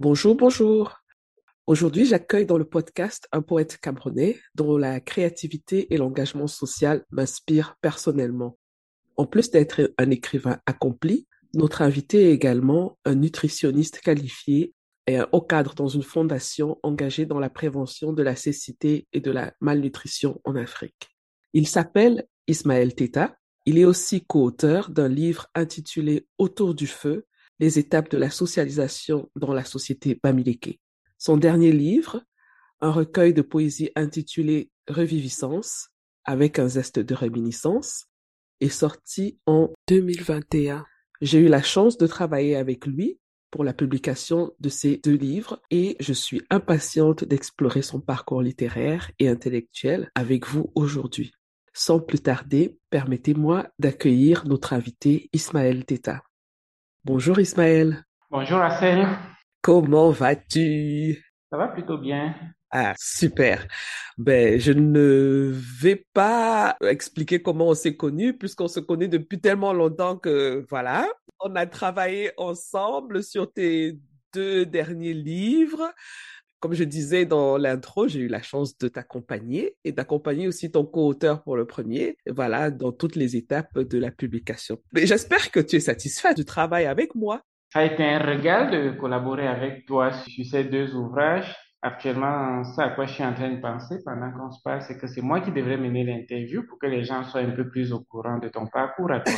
Bonjour, bonjour. Aujourd'hui, j'accueille dans le podcast un poète camerounais dont la créativité et l'engagement social m'inspirent personnellement. En plus d'être un écrivain accompli, notre invité est également un nutritionniste qualifié et un haut cadre dans une fondation engagée dans la prévention de la cécité et de la malnutrition en Afrique. Il s'appelle Ismaël Teta. Il est aussi co-auteur d'un livre intitulé Autour du feu, les étapes de la socialisation dans la société bamileke. Son dernier livre, un recueil de poésie intitulé Reviviscence, avec un zeste de réminiscence, est sorti en 2021. J'ai eu la chance de travailler avec lui pour la publication de ces deux livres et je suis impatiente d'explorer son parcours littéraire et intellectuel avec vous aujourd'hui. Sans plus tarder, permettez-moi d'accueillir notre invité Ismaël Teta. Bonjour Ismaël. Bonjour Assel. Comment vas-tu? Ça va plutôt bien. Ah, super. Ben, je ne vais pas expliquer comment on s'est connus puisqu'on se connaît depuis tellement longtemps que voilà. On a travaillé ensemble sur tes deux derniers livres. Comme je disais dans l'intro, j'ai eu la chance de t'accompagner et d'accompagner aussi ton co-auteur pour le premier. Voilà, dans toutes les étapes de la publication. Mais j'espère que tu es satisfait du travail avec moi. Ça a été un régal de collaborer avec toi sur ces deux ouvrages. Actuellement, ça à quoi je suis en train de penser pendant qu'on se parle, c'est que c'est moi qui devrais mener l'interview pour que les gens soient un peu plus au courant de ton parcours à toi.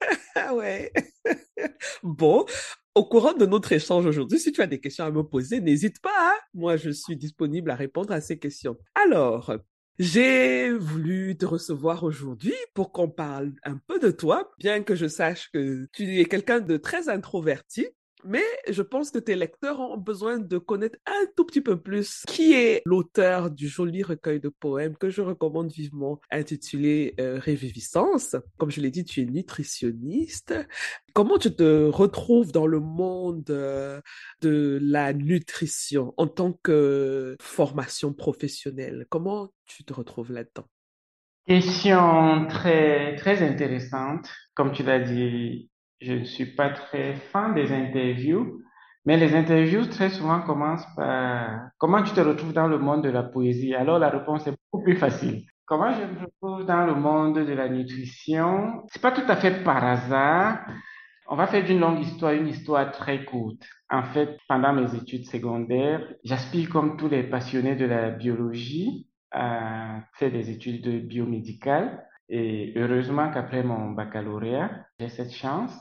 ah ouais. bon, au courant de notre échange aujourd'hui, si tu as des questions à me poser, n'hésite pas. Hein. Moi, je suis disponible à répondre à ces questions. Alors, j'ai voulu te recevoir aujourd'hui pour qu'on parle un peu de toi, bien que je sache que tu es quelqu'un de très introverti. Mais je pense que tes lecteurs ont besoin de connaître un tout petit peu plus qui est l'auteur du joli recueil de poèmes que je recommande vivement, intitulé euh, Réviviscence? Comme je l'ai dit, tu es nutritionniste. Comment tu te retrouves dans le monde euh, de la nutrition en tant que formation professionnelle? Comment tu te retrouves là-dedans? Question très, très intéressante. Comme tu l'as dit, je ne suis pas très fan des interviews, mais les interviews très souvent commencent par comment tu te retrouves dans le monde de la poésie? Alors la réponse est beaucoup plus facile. Comment je me retrouve dans le monde de la nutrition? C'est pas tout à fait par hasard. On va faire d'une longue histoire une histoire très courte. En fait, pendant mes études secondaires, j'aspire comme tous les passionnés de la biologie à faire des études de biomédicales. Et heureusement qu'après mon baccalauréat, j'ai cette chance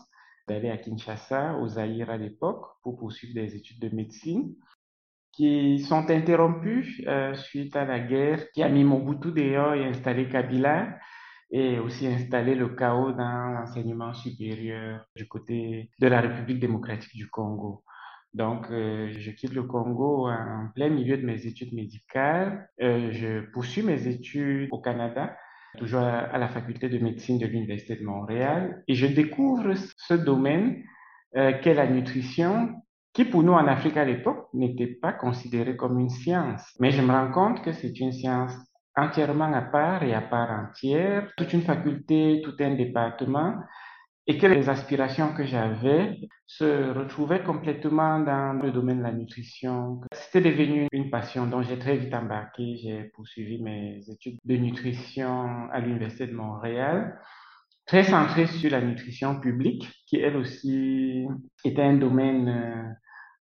d'aller à Kinshasa, au Zaïre à l'époque, pour poursuivre des études de médecine qui sont interrompues euh, suite à la guerre qui a mis Mobutu dehors et installé Kabila et aussi installé le chaos dans l'enseignement supérieur du côté de la République démocratique du Congo. Donc, euh, je quitte le Congo en plein milieu de mes études médicales. Euh, je poursuis mes études au Canada toujours à, la faculté de médecine de l'Université de Montréal, et je découvre ce domaine euh, qu'est la nutrition, qui pour nous en Afrique à l'époque n'était pas considéré comme une science. Mais je me rends compte que c'est une science entièrement à part et à part entière, toute une faculté, tout un département et que les aspirations que j'avais se retrouvaient complètement dans le domaine de la nutrition. C'était devenu une passion dont j'ai très vite embarqué. J'ai poursuivi mes études de nutrition à l'Université de Montréal, très centrée sur la nutrition publique, qui elle aussi était un domaine euh,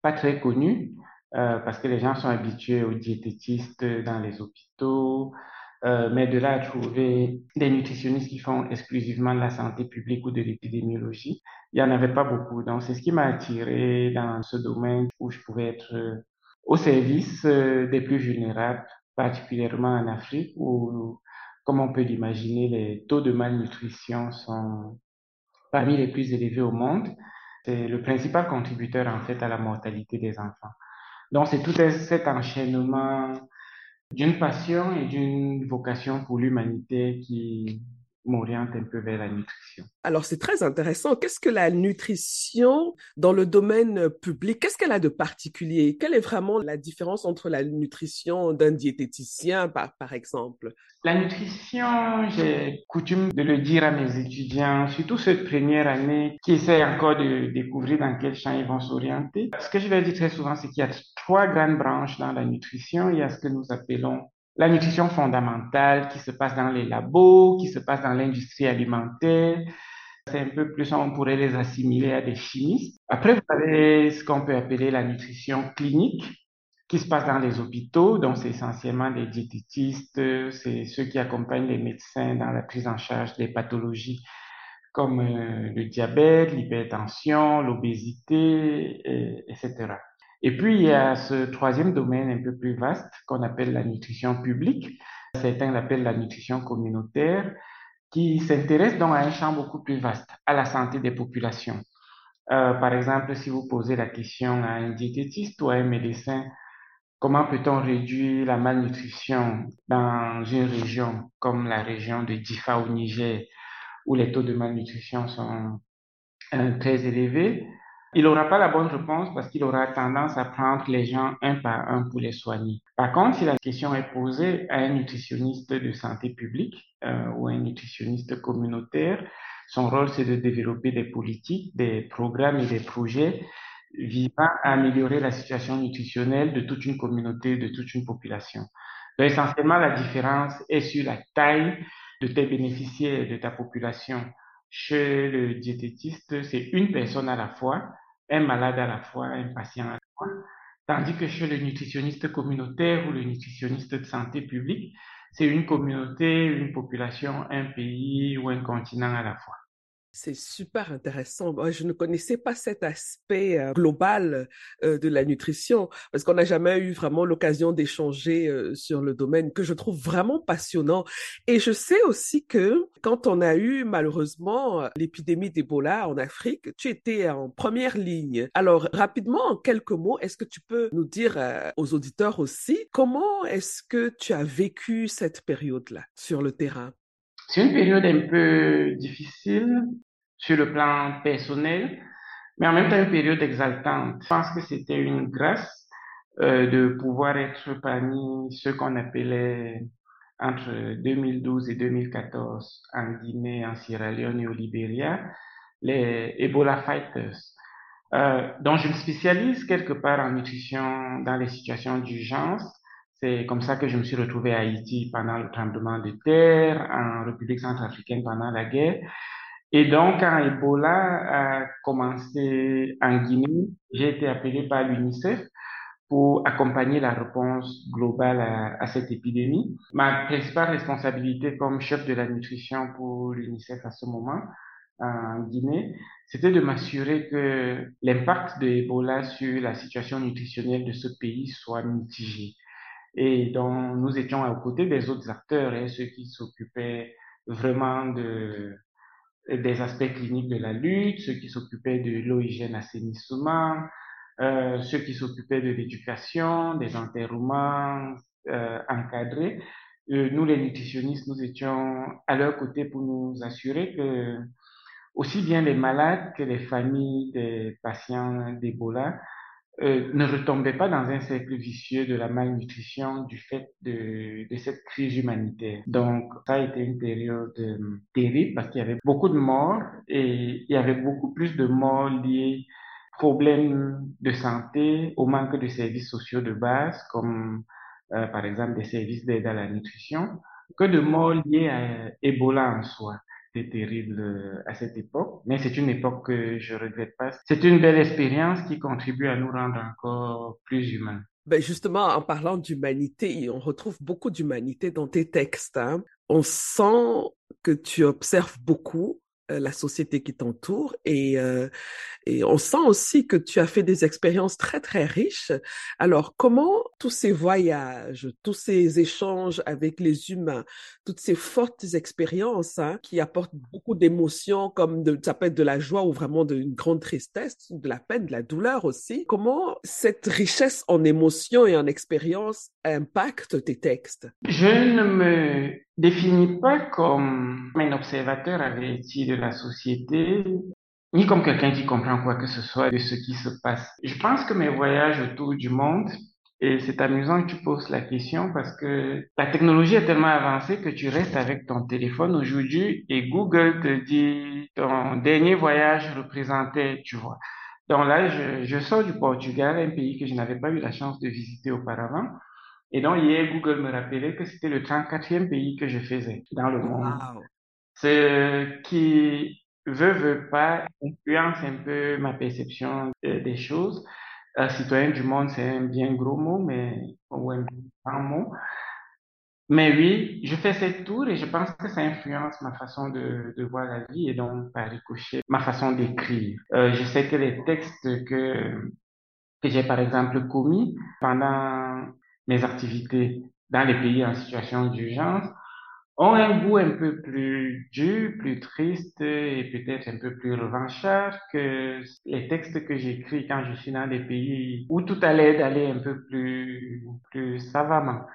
pas très connu. Euh, parce que les gens sont habitués aux diététistes dans les hôpitaux, Euh, mais de là à trouver des nutritionnistes qui font exclusivement de la santé publique ou de l'épidémiologie, il n'y en avait pas beaucoup. Donc, c'est ce qui m'a attiré dans ce domaine où je pouvais être euh, au service euh, des plus vulnérables, particulièrement en Afrique, où, comme on peut l'imaginer, les taux de malnutrition sont parmi les plus élevés au monde. C'est le principal contributeur, en fait, à la mortalité des enfants. Donc, c'est tout cet enchaînement d'une passion et d'une vocation pour l'humanité qui m'oriente un peu vers la nutrition. Alors, c'est très intéressant. Qu'est-ce que la nutrition dans le domaine public, qu'est-ce qu'elle a de particulier? Quelle est vraiment la différence entre la nutrition d'un diététicien, par, par exemple? La nutrition, j'ai coutume de le dire à mes étudiants, surtout cette première année qui essaient encore de découvrir dans quel champ ils vont s'orienter. Ce que je vais dire très souvent, c'est qu'il y a trois grandes branches dans la nutrition. Il y a ce que nous appelons la nutrition fondamentale qui se passe dans les labos, qui se passe dans l'industrie alimentaire. C'est un peu plus, on pourrait les assimiler à des chimistes. Après, vous avez ce qu'on peut appeler la nutrition clinique qui se passe dans les hôpitaux. Donc, c'est essentiellement les diététistes, c'est ceux qui accompagnent les médecins dans la prise en charge des pathologies comme euh, le diabète, l'hypertension, l'obésité, etc. Et puis, il y a ce troisième domaine un peu plus vaste qu'on appelle la nutrition publique. Certains l'appellent la nutrition communautaire, qui s'intéresse donc à un champ beaucoup plus vaste, à la santé des populations. Euh, par exemple, si vous posez la question à un diététiste ou à un médecin, comment peut-on réduire la malnutrition dans une région comme la région de Difa au Niger, où les taux de malnutrition sont euh, très élevés? Il n'aura pas la bonne réponse parce qu'il aura tendance à prendre les gens un par un pour les soigner. Par contre, si la question est posée à un nutritionniste de santé publique euh, ou un nutritionniste communautaire, son rôle c'est de développer des politiques, des programmes et des projets visant à améliorer la situation nutritionnelle de toute une communauté, de toute une population. Donc, essentiellement, la différence est sur la taille de tes bénéficiaires, de ta population. Chez le diététiste, c'est une personne à la fois, un malade à la fois, un patient à la fois. Tandis que chez le nutritionniste communautaire ou le nutritionniste de santé publique, c'est une communauté, une population, un pays ou un continent à la fois. C'est super intéressant. je ne connaissais pas cet aspect euh, global euh, de la nutrition parce qu'on n'a jamais eu vraiment l'occasion d'échanger euh, sur le domaine que je trouve vraiment passionnant. Et je sais aussi que quand on a eu malheureusement l'épidémie d'Ebola en Afrique, tu étais en première ligne. Alors rapidement, en quelques mots, est-ce que tu peux nous dire aux auditeurs aussi comment est-ce que tu as vécu cette période-là sur le terrain? C'est une période un peu difficile sur le plan personnel, mais en même temps une période exaltante. Je pense que c'était une grâce euh, de pouvoir être parmi ceux qu'on appelait entre 2012 et 2014 en Guinée, en Sierra Leone et au Libéria, les Ebola Fighters. Euh, dont je me spécialise quelque part en nutrition dans les situations d'urgence c'est comme ça que je me suis retrouvé à Haïti pendant le tremblement de terre, en République centrafricaine pendant la guerre. Et donc, quand Ebola a commencé en Guinée, j'ai été appelé par l'UNICEF pour accompagner la réponse globale à, à, cette épidémie. Ma principale responsabilité comme chef de la nutrition pour l'UNICEF à ce moment en Guinée, c'était de m'assurer que l'impact de Ebola sur la situation nutritionnelle de ce pays soit mitigé et dont nous étions aux côtés des autres acteurs, ceux qui s'occupaient vraiment de, des aspects cliniques de la lutte, ceux qui s'occupaient de l'eau, hygiène, assainissement, euh, ceux qui s'occupaient de l'éducation, des enterrements euh, encadrés. Euh, nous, les nutritionnistes, nous étions à leur côté pour nous assurer que aussi bien les malades que les familles des patients d'Ebola euh, ne retombait pas dans un cercle vicieux de la malnutrition du fait de, de cette crise humanitaire. Donc, ça a été une période euh, terrible parce qu'il y avait beaucoup de morts et il y avait beaucoup plus de morts liés problèmes de santé, au manque de services sociaux de base, comme euh, par exemple des services d'aide à la nutrition, que de morts liés à Ebola en soi terrible à cette époque, mais c'est une époque que je regrette pas. C'est une belle expérience qui contribue à nous rendre encore plus humains. Ben justement, en parlant d'humanité, on retrouve beaucoup d'humanité dans tes textes. Hein. On sent que tu observes beaucoup la société qui t'entoure et, euh, et on sent aussi que tu as fait des expériences très très riches. Alors comment tous ces voyages, tous ces échanges avec les humains, toutes ces fortes expériences hein, qui apportent beaucoup d'émotions comme de, ça peut être de la joie ou vraiment d'une grande tristesse, de la peine, de la douleur aussi, comment cette richesse en émotions et en expériences impacte tes textes? Je ne me définis pas comme un observateur averti de la société, ni comme quelqu'un qui comprend quoi que ce soit de ce qui se passe. Je pense que mes voyages autour du monde, et c'est amusant que tu poses la question parce que la technologie est tellement avancée que tu restes avec ton téléphone aujourd'hui et Google te dit ton dernier voyage représentait, tu vois. Donc là, je sors du Portugal, un pays que je n'avais pas eu la chance de visiter auparavant. Et donc hier, Google me rappelait que c'était le 34e pays que je faisais dans le monde. Wow. Ce qui veut, veut pas, influence un peu ma perception de- des choses. Euh, citoyen du monde, c'est un bien gros mot, mais, ou un grand mot. Mais oui, je fais cette tour et je pense que ça influence ma façon de, de voir la vie et donc par ricochet ma façon d'écrire. Euh, je sais que les textes que, que j'ai par exemple commis pendant mes activités dans les pays en situation d'urgence ont un goût un peu plus dur, plus triste et peut-être un peu plus revanchard que les textes que j'écris quand je suis dans des pays où tout a l'air d'aller un peu plus, plus savamment.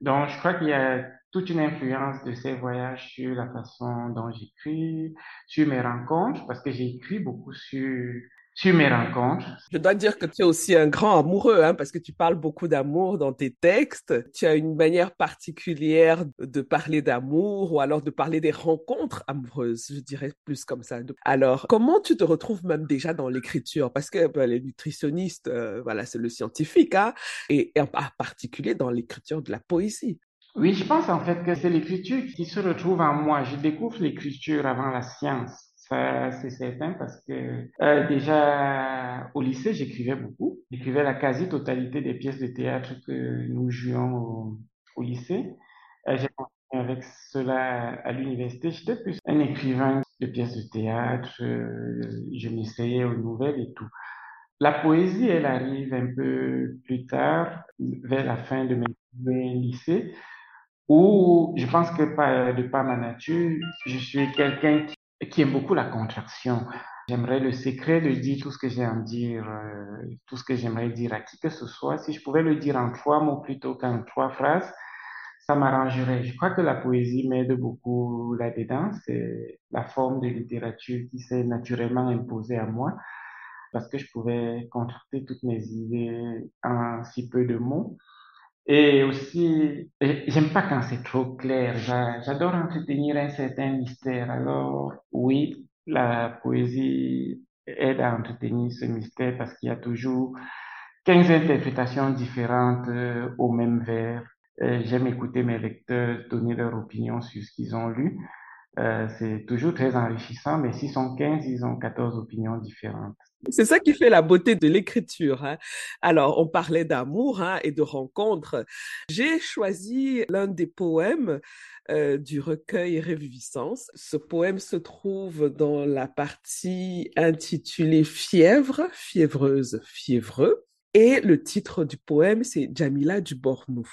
Donc, je crois qu'il y a toute une influence de ces voyages sur la façon dont j'écris, sur mes rencontres, parce que j'écris beaucoup sur, sur mes rencontres. Je dois dire que tu es aussi un grand amoureux, hein, parce que tu parles beaucoup d'amour dans tes textes. Tu as une manière particulière de parler d'amour ou alors de parler des rencontres amoureuses, je dirais plus comme ça. Alors, comment tu te retrouves même déjà dans l'écriture? Parce que ben, les nutritionnistes, euh, voilà, c'est le scientifique, hein, et, et en particulier dans l'écriture de la poésie. Oui, je pense en fait que c'est l'écriture qui se retrouve en moi. Je découvre l'écriture avant la science. Ça, c'est certain parce que euh, déjà au lycée, j'écrivais beaucoup. J'écrivais la quasi-totalité des pièces de théâtre que nous jouions au, lycée. Euh, j'ai continué avec cela à l'université. J'étais plus un écrivain de pièces de théâtre. euh, je m'essayais aux nouvelles et tout. La poésie, elle arrive un peu plus tard, vers la fin de mes lycées, où je pense que de par ma nature, je suis quelqu'un qui, qui aime beaucoup la contraction. J'aimerais le secret de dire tout ce que j'ai à dire, euh, tout ce que j'aimerais dire à qui que ce soit. Si je pouvais le dire en trois mots plutôt qu'en trois phrases, ça m'arrangerait. Je crois que la poésie m'aide beaucoup là-dedans. C'est la forme de littérature qui s'est naturellement imposée à moi parce que je pouvais contracter toutes mes idées en si peu de mots. Et aussi, j'aime pas quand c'est trop clair. J'a- J'adore entretenir un certain mystère. Alors, oui, la poésie aide à entretenir ce mystère parce qu'il y a toujours 15 interprétations différentes euh, au même vers. Euh, J'aime écouter mes lecteurs donner leur opinion sur ce qu'ils ont lu. Euh, c'est toujours très enrichissant, mais s'ils sont 15, ils ont 14 opinions différentes. C'est ça qui fait la beauté de l'écriture. Hein. Alors, on parlait d'amour hein, et de rencontres. J'ai choisi l'un des poèmes euh, du recueil Réviviscence. Ce poème se trouve dans la partie intitulée Fièvre, fiévreuse, fiévreux. Et le titre du poème, c'est Jamila du Bornou.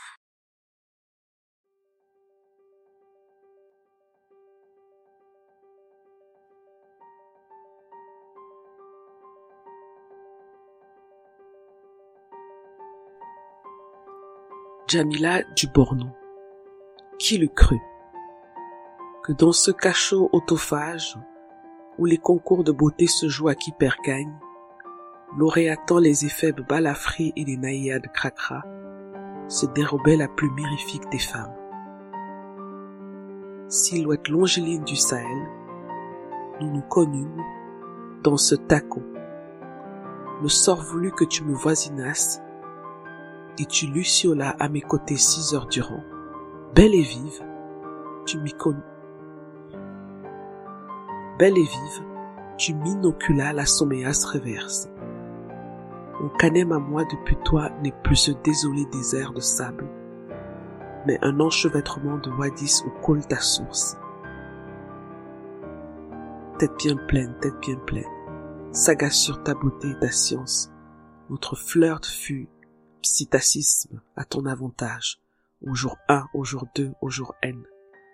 Jamila du Bornou. Qui le crut? Que dans ce cachot autophage où les concours de beauté se jouent à qui perd gagne, lauréatant les éphèbes balafrés et les naïades cracra, se dérobait la plus mirifique des femmes. Silhouette longiligne du Sahel, nous nous connûmes dans ce taco. Le sort voulut que tu me voisinasses et tu luciolas à mes côtés six heures durant. Belle et vive, tu m'y connus. Belle et vive, tu m'inoculas la sommeasse reverse. Mon canem à moi depuis toi n'est plus ce désolé désert de sable, mais un enchevêtrement de wadis où coule ta source. Tête bien pleine, tête bien pleine, sagace sur ta beauté et ta science, notre flirt fut psittacisme à ton avantage, au jour 1, au jour 2, au jour N.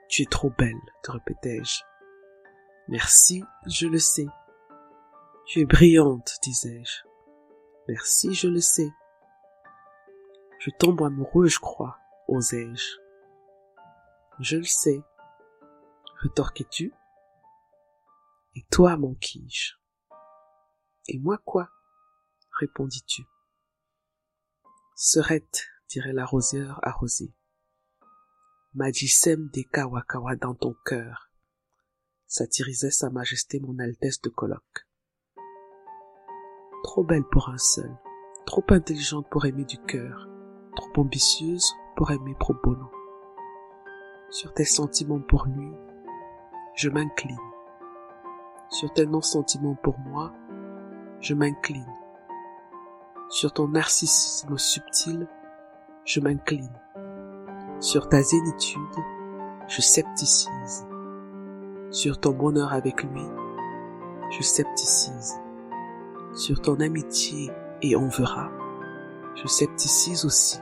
Tu es trop belle, te répétai-je. Merci, je le sais. Tu es brillante, disais-je. Merci, je le sais. Je tombe amoureux, je crois, osai-je. Je le sais, retorquais-tu. Et toi, manquis-je. Et moi quoi? répondis-tu. Serette, dirait l'arroseur arrosé. Magissem des kawakawa dans ton cœur, satirisait sa majesté mon altesse de colloque. Trop belle pour un seul, trop intelligente pour aimer du cœur, trop ambitieuse pour aimer pro bono. Sur tes sentiments pour lui, je m'incline. Sur tes non-sentiments pour moi, je m'incline. Sur ton narcissisme subtil, je m'incline. Sur ta zénitude, je scepticise. Sur ton bonheur avec lui, je scepticise. Sur ton amitié et on verra, je scepticise aussi.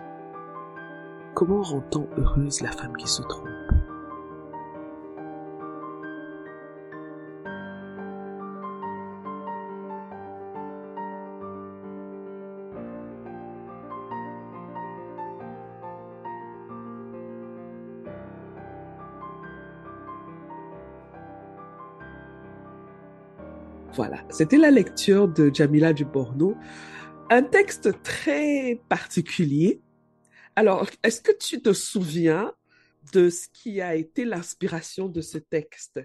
Comment rend-on heureuse la femme qui se trompe? Voilà, c'était la lecture de Jamila Duborno. Un texte très particulier. Alors, est-ce que tu te souviens de ce qui a été l'inspiration de ce texte?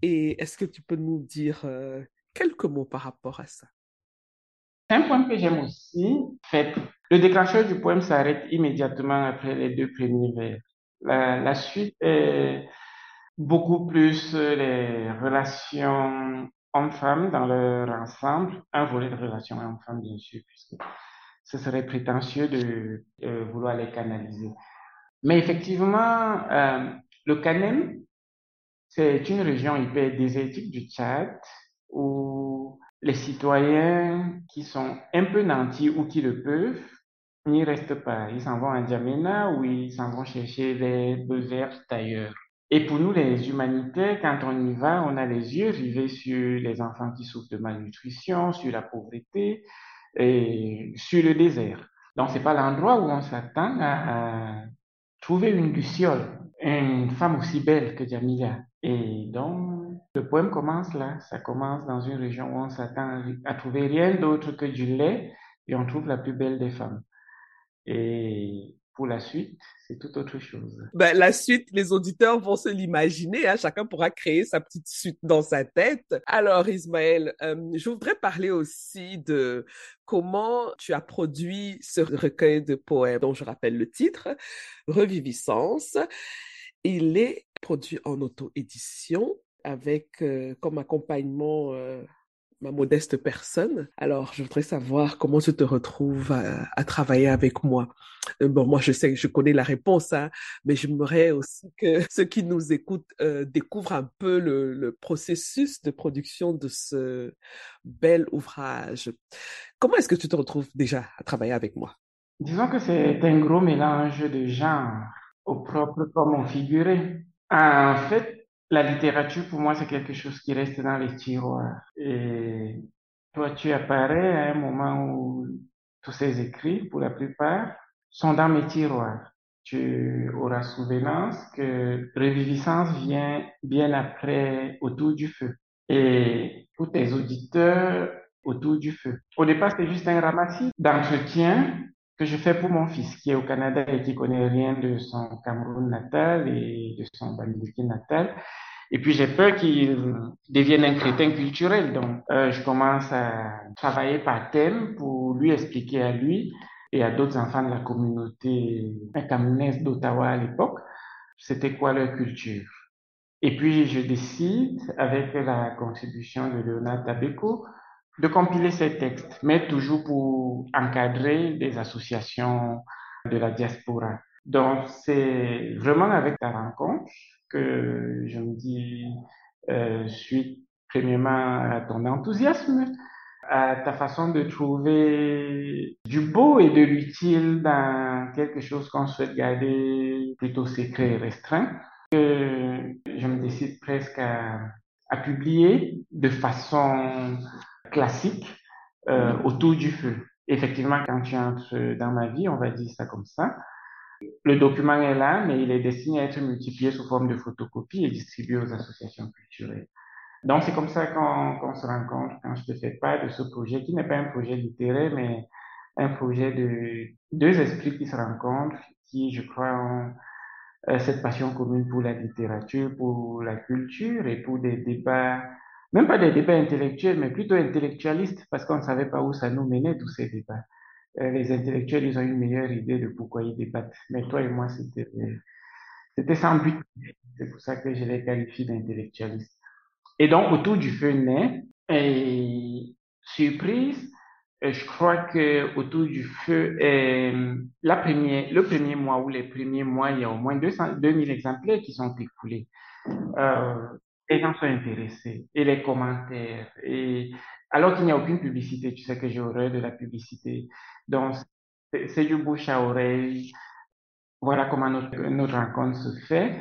Et est-ce que tu peux nous dire euh, quelques mots par rapport à ça? Un point que j'aime aussi, le déclencheur du poème s'arrête immédiatement après les deux premiers vers. La, la suite est beaucoup plus les relations hommes-femmes dans leur ensemble, un volet de relations hommes-femmes, bien sûr, puisque ce serait prétentieux de vouloir les canaliser. Mais effectivement, euh, le Canem, c'est une région hyper désertique du Tchad où les citoyens qui sont un peu nantis ou qui le peuvent n'y restent pas. Ils s'en vont à Djamena ou ils s'en vont chercher des beaux ailleurs. Et pour nous, les humanitaires, quand on y va, on a les yeux rivés sur les enfants qui souffrent de malnutrition, sur la pauvreté et sur le désert. Donc, c'est pas l'endroit où on s'attend à, trouver une luciole, une femme aussi belle que Jamila. Et donc, le poème commence là. Ça commence dans une région où on s'attend à trouver rien d'autre que du lait et on trouve la plus belle des femmes. Et pour la suite, c'est tout autre chose. Ben, la suite, les auditeurs vont se l'imaginer. Hein, chacun pourra créer sa petite suite dans sa tête. Alors, Ismaël, euh, je voudrais parler aussi de comment tu as produit ce recueil de poèmes dont je rappelle le titre, Reviviscence. Il est produit en auto-édition avec euh, comme accompagnement euh, ma modeste personne. Alors, je voudrais savoir comment tu te retrouves à, travailler avec moi. Euh, bon, moi, je sais, je connais la réponse, hein, mais j'aimerais aussi que ceux qui nous écoutent euh, découvrent un peu le, processus de production de ce bel ouvrage. Comment est-ce que tu te retrouves déjà à travailler avec moi? Disons que c'est un gros mélange de genres, au propre comme au figuré. En fait, la littérature, pour moi, c'est quelque chose qui reste dans les tiroirs. Et toi, tu apparais à un moment où tous ces écrits, pour la plupart, sont dans mes tiroirs. Tu auras souvenance que Reviviscence vient bien après Autour du feu. Et pour tes auditeurs, Autour du feu. Au départ, c'était juste un ramassis d'entretien que je fais pour mon fils qui est au Canada et qui connaît rien de son Cameroun natal et de son Bamileke natal. Et puis j'ai peur qu'il devienne un crétin culturel. Donc euh, je commence à travailler par thème pour lui expliquer à lui et à d'autres enfants de la communauté camerounaise d'Ottawa à l'époque, c'était quoi leur culture. Et puis je décide, avec la contribution de Léonard Tabeko, de compiler ces textes, mais toujours pour encadrer des associations de la diaspora. Donc, c'est vraiment avec ta rencontre que je me dis, euh, premièrement à ton enthousiasme, à ta façon de trouver du beau et de l'utile dans quelque chose qu'on souhaite garder plutôt secret et restreint, que je me décide presque à publier de façon classique euh, autour du feu. Effectivement, quand tu entres dans ma vie, on va dire ça comme ça, le document est là, mais il est destiné à être multiplié sous forme de photocopie et distribué aux associations culturelles. Donc, c'est comme ça qu'on se rencontre quand je te fais part de ce projet qui n'est pas un projet littéraire, mais un projet de deux esprits qui se rencontrent, qui, je crois, ont euh, cette passion commune pour la littérature, pour la culture et pour des débats, même pas des débats intellectuels, mais plutôt intellectualistes, parce qu'on ne savait pas où ça nous menait, tous ces débats. Euh, les intellectuels, ils ont une meilleure idée de pourquoi ils débattent. Mais toi et moi, c'était, c'était sans but. C'est pour ça que je les qualifie d'intellectualistes. Et donc, autour du feu naît, et surprise, euh, je crois que autour du feu, euh, la première, le premier mois ou les premiers mois, il y a au moins 200, 2000 exemplaires qui sont écoulés. Les gens sont intéressés et les commentaires. Et alors qu'il n'y a aucune publicité, tu sais que j'ai horreur de la publicité. Donc, c'est du bouche à oreille. Voilà comment notre, rencontre se fait.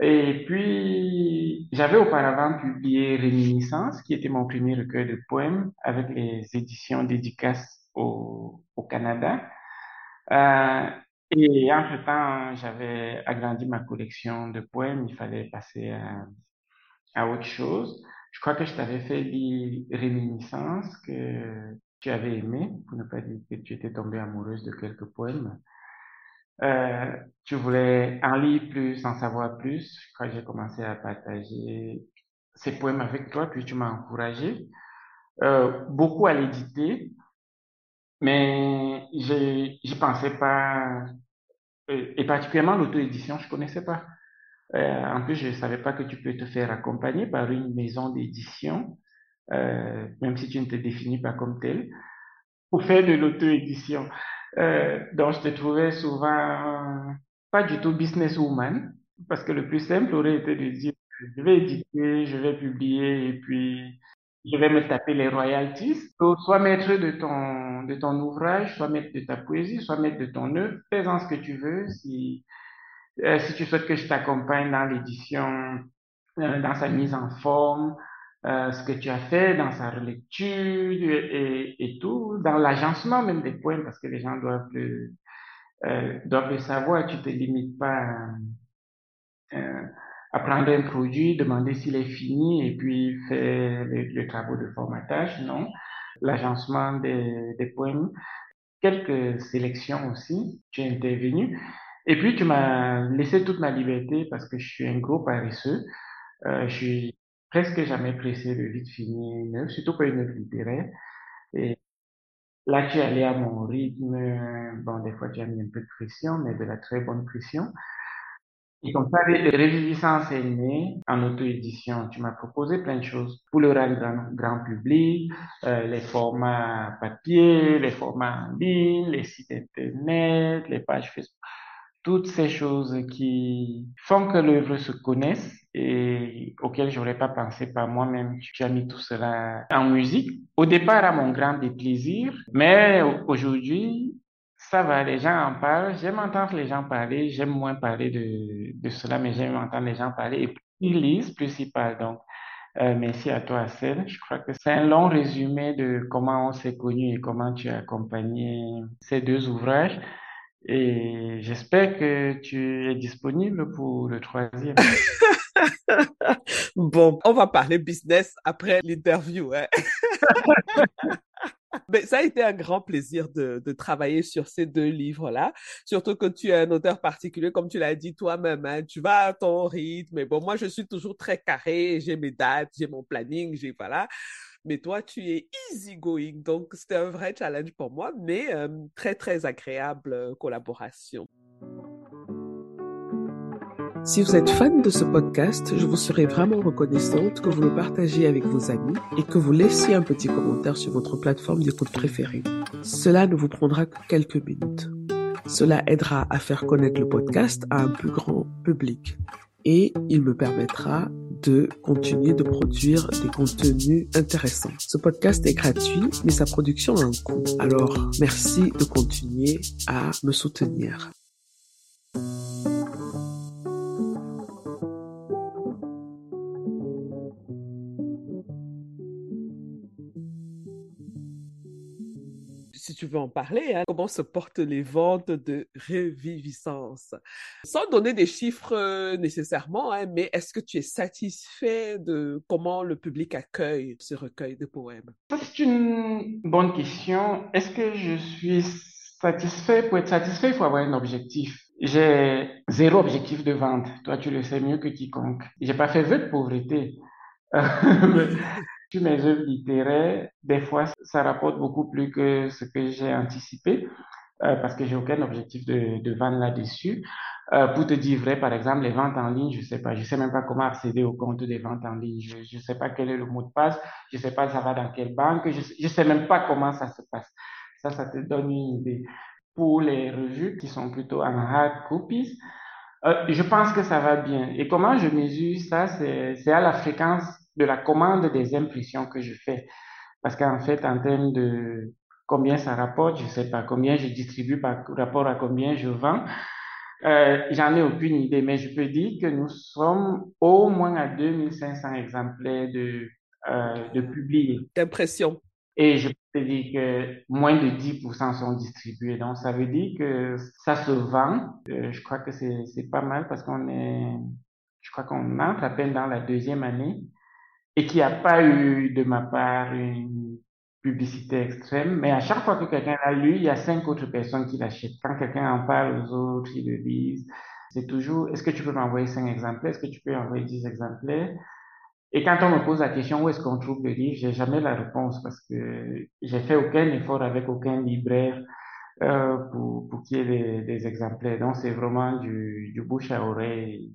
Et puis, j'avais auparavant publié Réminiscence, qui était mon premier recueil de poèmes avec les éditions dédicaces au, au Canada. Euh, et entre-temps, j'avais agrandi ma collection de poèmes. Il fallait passer à, à autre chose. Je crois que je t'avais fait lire Réminiscence, que tu avais aimé, pour ne pas dire que tu étais tombée amoureuse de quelques poèmes. Euh, tu voulais en lire plus, en savoir plus. Je crois que j'ai commencé à partager ces poèmes avec toi, puis tu m'as encouragé. Euh, beaucoup à l'éditer, mais j'y pensais pas, euh, et particulièrement l'auto-édition, je connaissais pas. Euh, en plus, je savais pas que tu peux te faire accompagner par une maison d'édition, euh, même si tu ne te définis pas comme tel, pour faire de l'auto-édition. Euh, donc, je te trouvais souvent pas du tout businesswoman, parce que le plus simple aurait été de dire, je vais éditer, je vais publier, et puis je vais me taper les royalties. soit maître de ton, de ton ouvrage, soit maître de ta poésie, soit maître de ton œuvre, fais-en ce que tu veux. Euh, si tu souhaites que je t'accompagne dans l'édition, euh, dans sa mise en forme, euh, ce que tu as fait dans sa relecture et, et tout, dans l'agencement même des poèmes, parce que les gens doivent le, doivent le savoir. Tu te limites pas à, à, prendre un produit, demander s'il est fini et puis faire le, le travaux de formatage. Non, l'agencement des, des poèmes, quelques sélections aussi. Tu es intervenu. Et puis, tu m'as laissé toute ma liberté parce que je suis un gros paresseux. Euh, je suis presque jamais pressé de vite finir une œuvre, surtout pas une œuvre littéraire. Et là, tu es allé à mon rythme. Bon, des fois, tu as mis un peu de pression, mais de la très bonne pression. Et comme ça, Réviviscence est né en auto-édition. Tu m'as proposé plein de choses pour le grand, grand public, euh, les formats papier, les formats en ligne, les sites internet, les pages Facebook toutes ces choses qui font que l'œuvre se connaisse et auxquelles j'aurais pas pensé par moi-même. Tu as mis tout cela en musique. Au départ, à mon grand déplaisir, mais aujourd'hui, ça va, les gens en parlent. J'aime entendre les gens parler. J'aime moins parler de, de cela, mais j'aime entendre les gens parler. Et plus ils lisent, plus ils parlent. Donc, euh, merci à toi, Celle. Je crois que c'est un long résumé de comment on s'est connus et comment tu as accompagné ces deux ouvrages. Et j'espère que tu es disponible pour le troisième. bon, on va parler business après l'interview. Hein? Mais ça a été un grand plaisir de, travailler sur ces deux livres-là, surtout que tu es un auteur particulier, comme tu l'as dit toi-même, hein, tu vas à ton rythme. Mais bon, moi, je suis toujours très carré, j'ai mes dates, j'ai mon planning, j'ai voilà mais toi, tu es easygoing. Donc, c'était un vrai challenge pour moi, mais très, très agréable collaboration. Si vous êtes fan de ce podcast, je vous serais vraiment reconnaissante que vous le partagiez avec vos amis et que vous laissiez un petit commentaire sur votre plateforme d'écoute préférée. Cela ne vous prendra que quelques minutes. Cela aidera à faire connaître le podcast à un plus grand public et il me permettra de continuer de produire des contenus intéressants. Ce podcast est gratuit, mais sa production a un coût. Alors, merci de continuer à me soutenir. Tu veux en parler, hein, comment se portent les ventes de reviviscence. Sans donner des chiffres euh, nécessairement, hein, mais est-ce que tu es satisfait de comment le public accueille ce recueil de poèmes? C'est une bonne question. Est-ce que je suis satisfait? Pour être satisfait, il faut avoir un objectif. J'ai zéro objectif de vente. Toi, tu le sais mieux que quiconque. J'ai pas fait vœu de pauvreté. mes œuvres littéraires, des fois, ça rapporte beaucoup plus que ce que j'ai anticipé, euh, parce que j'ai aucun objectif de, de vente là-dessus. Euh, pour te dire vrai, par exemple, les ventes en ligne, je sais pas, je sais même pas comment accéder au compte des ventes en ligne. Je, je sais pas quel est le mot de passe, je sais pas ça va dans quelle banque, je, je sais même pas comment ça se passe. Ça, ça te donne une idée. Pour les revues qui sont plutôt en hard copies, euh, je pense que ça va bien. Et comment je mesure ça, c'est à la fréquence de la commande des impressions que je fais. Parce qu'en fait, en termes de combien ça rapporte, je sais pas, combien je distribue par rapport à combien je vends, euh, j'en ai aucune idée, mais je peux dire que nous sommes au moins à 2500 exemplaires de, euh, de publiés. D'impression. Et je peux dire que moins de 10% sont distribués. Donc, ça veut dire que ça se vend. Euh, je crois que c'est pas mal parce qu'on est, je crois qu'on entre à peine dans la deuxième année et qu'il n'y a pas eu de ma part une publicité extrême, mais à chaque fois que quelqu'un l'a lu, il y a cinq autres personnes qui l'achètent. Quand quelqu'un en parle aux autres, ils le lisent. C'est toujours, est-ce que tu peux m'envoyer cinq exemplaires? Est-ce que tu peux envoyer dix exemplaires? Et quand on me pose la question où est-ce qu'on trouve le livre, j'ai jamais la réponse parce que j'ai fait aucun effort avec aucun libraire euh, pour, pour qu'il y ait des, des exemplaires. Donc c'est vraiment du, du bouche à oreille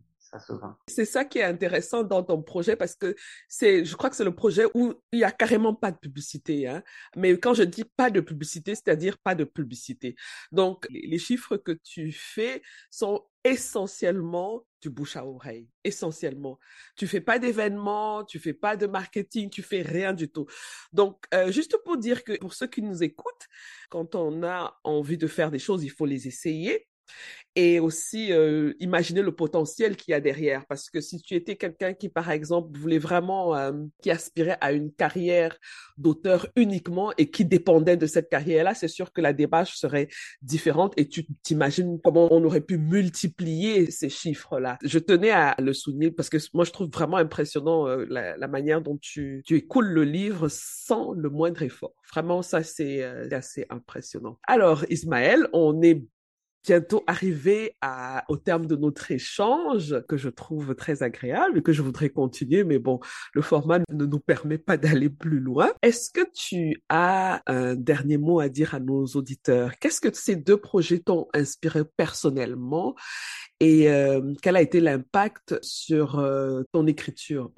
c'est ça qui est intéressant dans ton projet parce que c'est, je crois que c'est le projet où il y a carrément pas de publicité. Hein. Mais quand je dis pas de publicité, c'est-à-dire pas de publicité. Donc, les chiffres que tu fais sont essentiellement du bouche à oreille, essentiellement. Tu fais pas d'événements, tu fais pas de marketing, tu fais rien du tout. Donc, euh, juste pour dire que pour ceux qui nous écoutent, quand on a envie de faire des choses, il faut les essayer et aussi euh, imaginer le potentiel qu'il y a derrière. Parce que si tu étais quelqu'un qui, par exemple, voulait vraiment, euh, qui aspirait à une carrière d'auteur uniquement et qui dépendait de cette carrière-là, c'est sûr que la démarche serait différente et tu t'imagines comment on aurait pu multiplier ces chiffres-là. Je tenais à le souligner parce que moi, je trouve vraiment impressionnant euh, la, manière dont tu, tu écoules le livre sans le moindre effort. Vraiment, ça, c'est assez impressionnant. Alors, Ismaël, on est bientôt arrivé au terme de notre échange que je trouve très agréable et que je voudrais continuer, mais bon, le format ne nous permet pas d'aller plus loin. Est-ce que tu as un dernier mot à dire à nos auditeurs? Qu'est-ce que ces deux projets t'ont inspiré personnellement et euh, quel a été l'impact sur euh, ton écriture?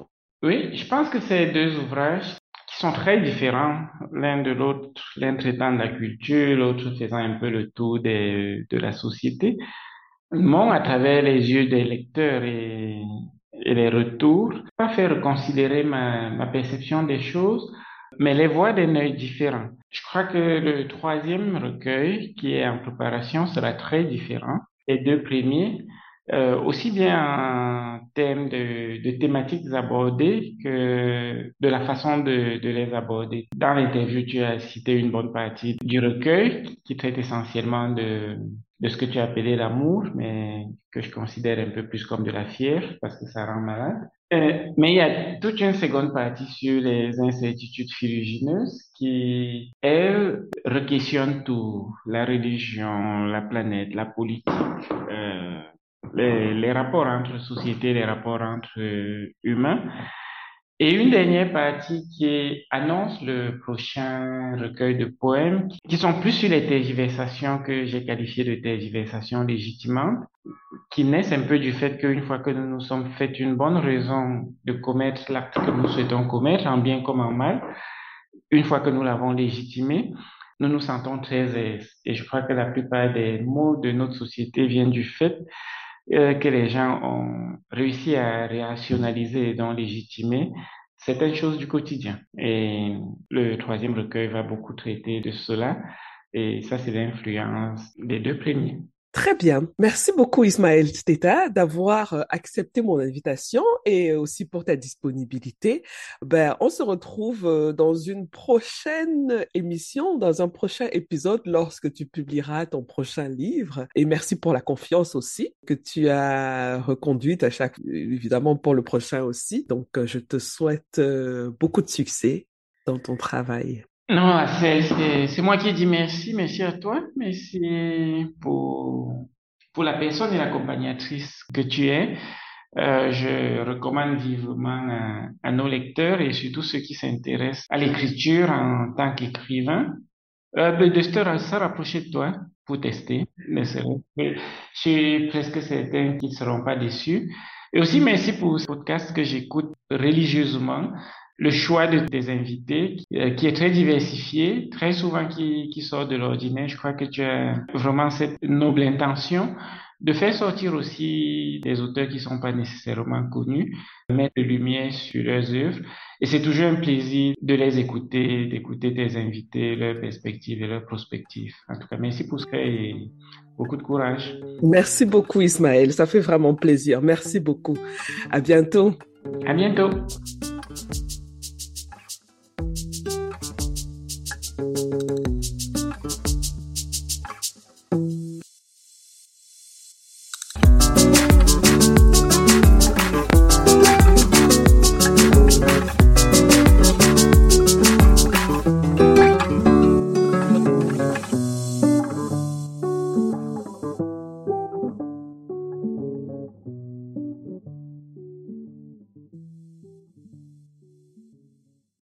Oui, je pense que ces deux ouvrages sont très différents l'un de l'autre, l'un traitant de la culture, l'autre faisant un peu le tour de, de la société, m'ont, à travers les yeux des lecteurs et, les retours, pas fait reconsidérer ma, perception des choses, mais les voir d'un œil différent. Je crois que le troisième recueil, qui est en préparation, sera très différent. Les deux premiers, euh, aussi bien en termes de, thématiques abordées que de la façon de, les aborder. Dans l'interview, tu as cité une bonne partie du recueil qui traite essentiellement de, ce que tu as appelé l'amour, mais que je considère un peu plus comme de la fière parce que ça rend malade. Euh, mais il y a toute une seconde partie sur les incertitudes fuligineuses qui, elle, requestionne tout. La religion, la planète, la politique, euh, les, les, rapports entre sociétés, les rapports entre humains. Et une dernière partie qui annonce le prochain recueil de poèmes qui sont plus sur les tergiversations que j'ai qualifiées de tergiversations légitimantes, qui naissent un peu du fait qu'une fois que nous nous sommes fait une bonne raison de commettre l'acte que nous souhaitons commettre, en bien comme en mal, une fois que nous l'avons légitimé, nous nous sentons très aise. Et je crois que la plupart des maux de notre société viennent du fait euh, que les gens ont réussi à rationaliser et donc légitimer certaines choses du quotidien. Et le troisième recueil va beaucoup traiter de cela. Et ça, c'est l'influence des deux premiers. Très bien. Merci beaucoup Ismaël Teta d'avoir euh, accepté mon invitation et aussi pour ta disponibilité. Ben, on se retrouve euh, dans une prochaine émission, dans un prochain épisode lorsque tu publieras ton prochain livre. Et merci pour la confiance aussi que tu as reconduite à chaque, évidemment pour le prochain aussi. Donc, euh, je te souhaite beaucoup de succès dans ton travail. Non, c'est moi qui dis merci, merci à toi, merci pour, pour la personne et l'accompagnatrice que tu es. Euh, je recommande vivement à, nos lecteurs et surtout ceux qui s'intéressent à l'écriture en tant qu'écrivain euh, de se rapprocher de toi pour tester. Je suis presque certain qu'ils ne seront pas déçus. Et aussi merci pour ce podcast que j'écoute religieusement le choix de, des invités euh, qui est très diversifié, très souvent qui, qui sort de l'ordinaire. Je crois que tu as vraiment cette noble intention de faire sortir aussi des auteurs qui sont pas nécessairement connus, mettre de lumière sur leurs œuvres. Et c'est toujours un plaisir de les écouter, d'écouter tes invités, leurs perspectives et leurs prospectives. En tout cas, merci pour ça et beaucoup de courage. Merci beaucoup, Ismaël. Ça fait vraiment plaisir. Merci beaucoup. À bientôt. À bientôt.